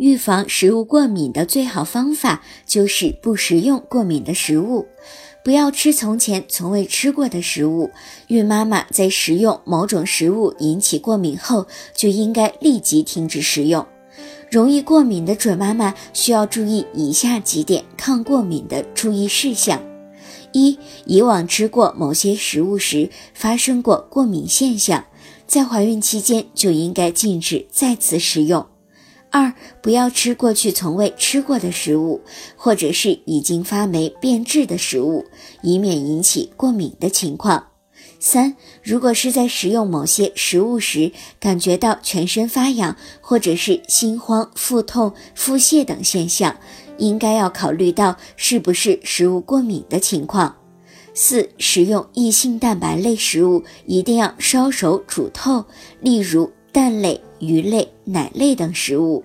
预防食物过敏的最好方法就是不食用过敏的食物，不要吃从前从未吃过的食物。孕妈妈在食用某种食物引起过敏后，就应该立即停止食用。容易过敏的准妈妈需要注意以下几点抗过敏的注意事项：一、以往吃过某些食物时发生过过敏现象，在怀孕期间就应该禁止再次食用。二，不要吃过去从未吃过的食物，或者是已经发霉变质的食物，以免引起过敏的情况。三，如果是在食用某些食物时感觉到全身发痒，或者是心慌、腹痛、腹泻等现象，应该要考虑到是不是食物过敏的情况。四，食用异性蛋白类食物一定要烧熟煮透，例如。蛋类、鱼类、奶类等食物。